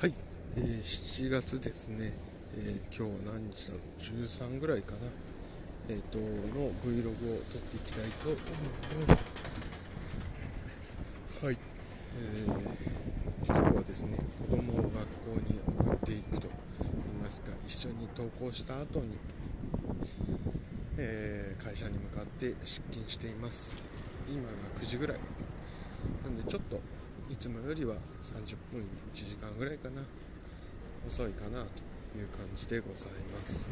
はい、えー7月ですね、えー今日何日だろう？13ぐらいかな。えっ、との Vlog を撮っていきたいと思います。はい、えー今日はですね子供を学校に送っていくと言いますか一緒に登校した後に、えー会社に向かって出勤しています。今が9時ぐらい。なんでちょっといつもよりは30分1時間ぐらいかな。遅いかなという感じでございます。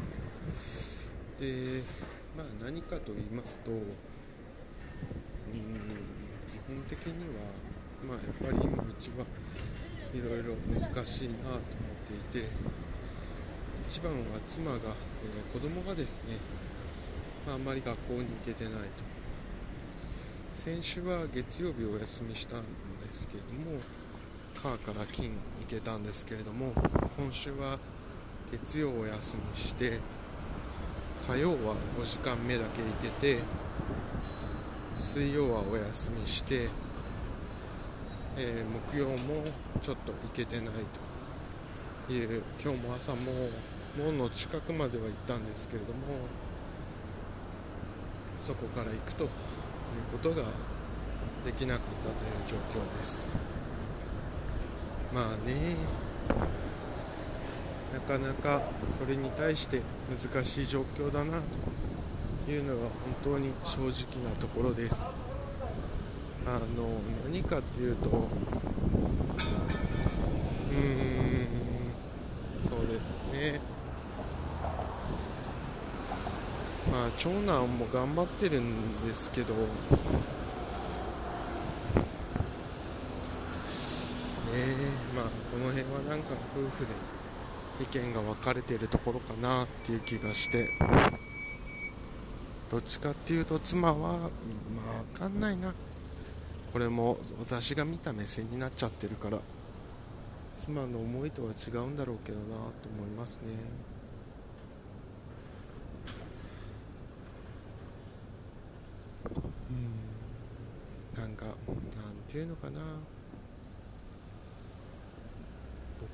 でまあ何かと言いますとうん基本的にはまあやっぱり今うちはいろいろ難しいなと思っていて一番は妻が、えー子供がですね、まあ、あんまり学校に行けてないと。先週は月曜日お休みしたんですけれども火から金行けたんですけれども今週は月曜お休みして火曜は5時間目だけ行けて水曜はお休みして、えー木曜もちょっと行けてないという今日も朝も門の近くまでは行ったんですけれどもそこから行くとうことができなかったという状況です。まあねなかなかそれに対して難しい状況だなというのが本当に正直なところです。あの何かっていうとうーんそうですね。まあ長男も頑張ってるんですけどねまあこの辺はなんか夫婦で意見が分かれてるところかなっていう気がして。どっちかっていうと妻はまあ分かんないな。これも私が見た目線になっちゃってるから妻の思いとは違うんだろうけどなと思いますねうんなんかなんていうのかな。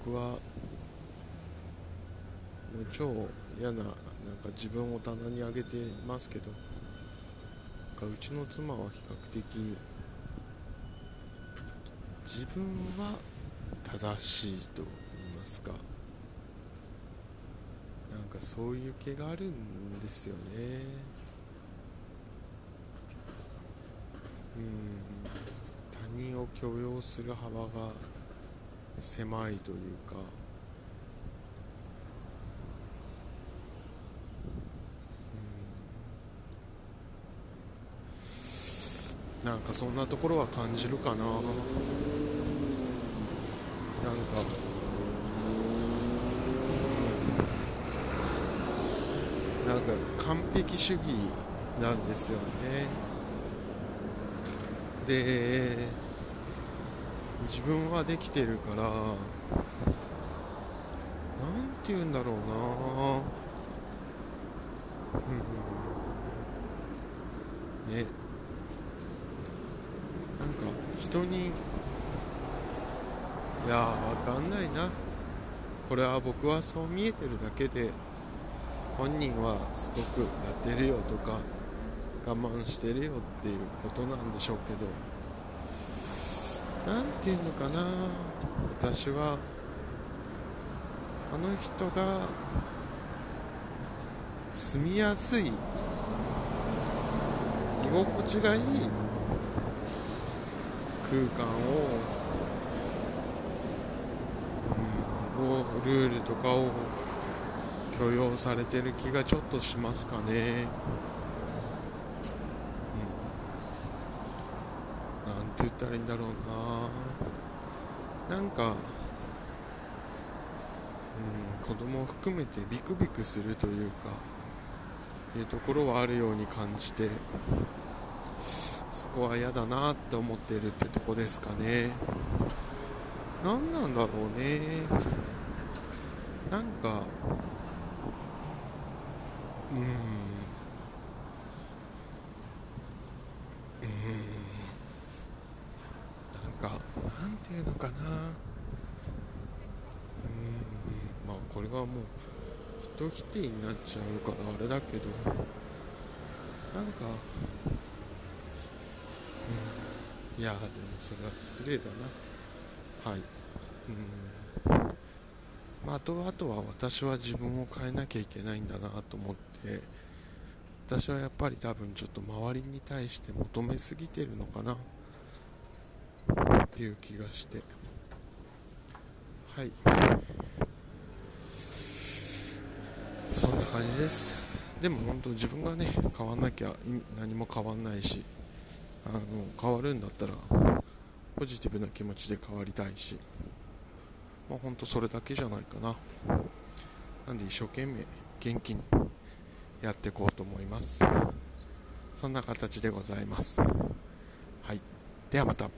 僕はもう超嫌ななんか自分を棚に上げてますけどなんかうちの妻は比較的自分は正しいと言いますか。なんかそういう気があるんですよねうん他人を許容する幅が狭いというか。うん。なんかそんなところは感じるかな。なんか。なんか完璧主義なんですよね。で自分はできてるからなんて言うんだろうな。うん。ね。なんか人にいやーわかんないな。これは僕はそう見えてるだけで本人はすごくやってるよとか我慢してるよっていうことなんでしょうけどなんていうのかな。私はあの人が住みやすい居心地がいい空間を、うん、をルールとかを許容されてる気がちょっとしますかね、うん、なんて言ったらいいんだろうな。なんか、うん、子供を含めてビクビクするというかいうところはあるように感じてそこは嫌だなって思ってるってとこですかね。何なんだろうね。なんかうん。うん。かなんていうのかな。うんまあこれはもう人否定になっちゃうからあれだけど。なんか、うん、いやでもそれは失礼だな。はい。うん。まあ、あとあとは私は自分を変えなきゃいけないんだなと思って私はやっぱり多分ちょっと周りに対して求めすぎてるのかな。っていう気がして。はい。そんな感じです。でも本当自分がね変わんなきゃ何も変わんないしあの変わるんだったらポジティブな気持ちで変わりたいしまあ本当それだけじゃないかな。なんで一生懸命元気にやっていこうと思います。そんな形でございます。はい。ではまた。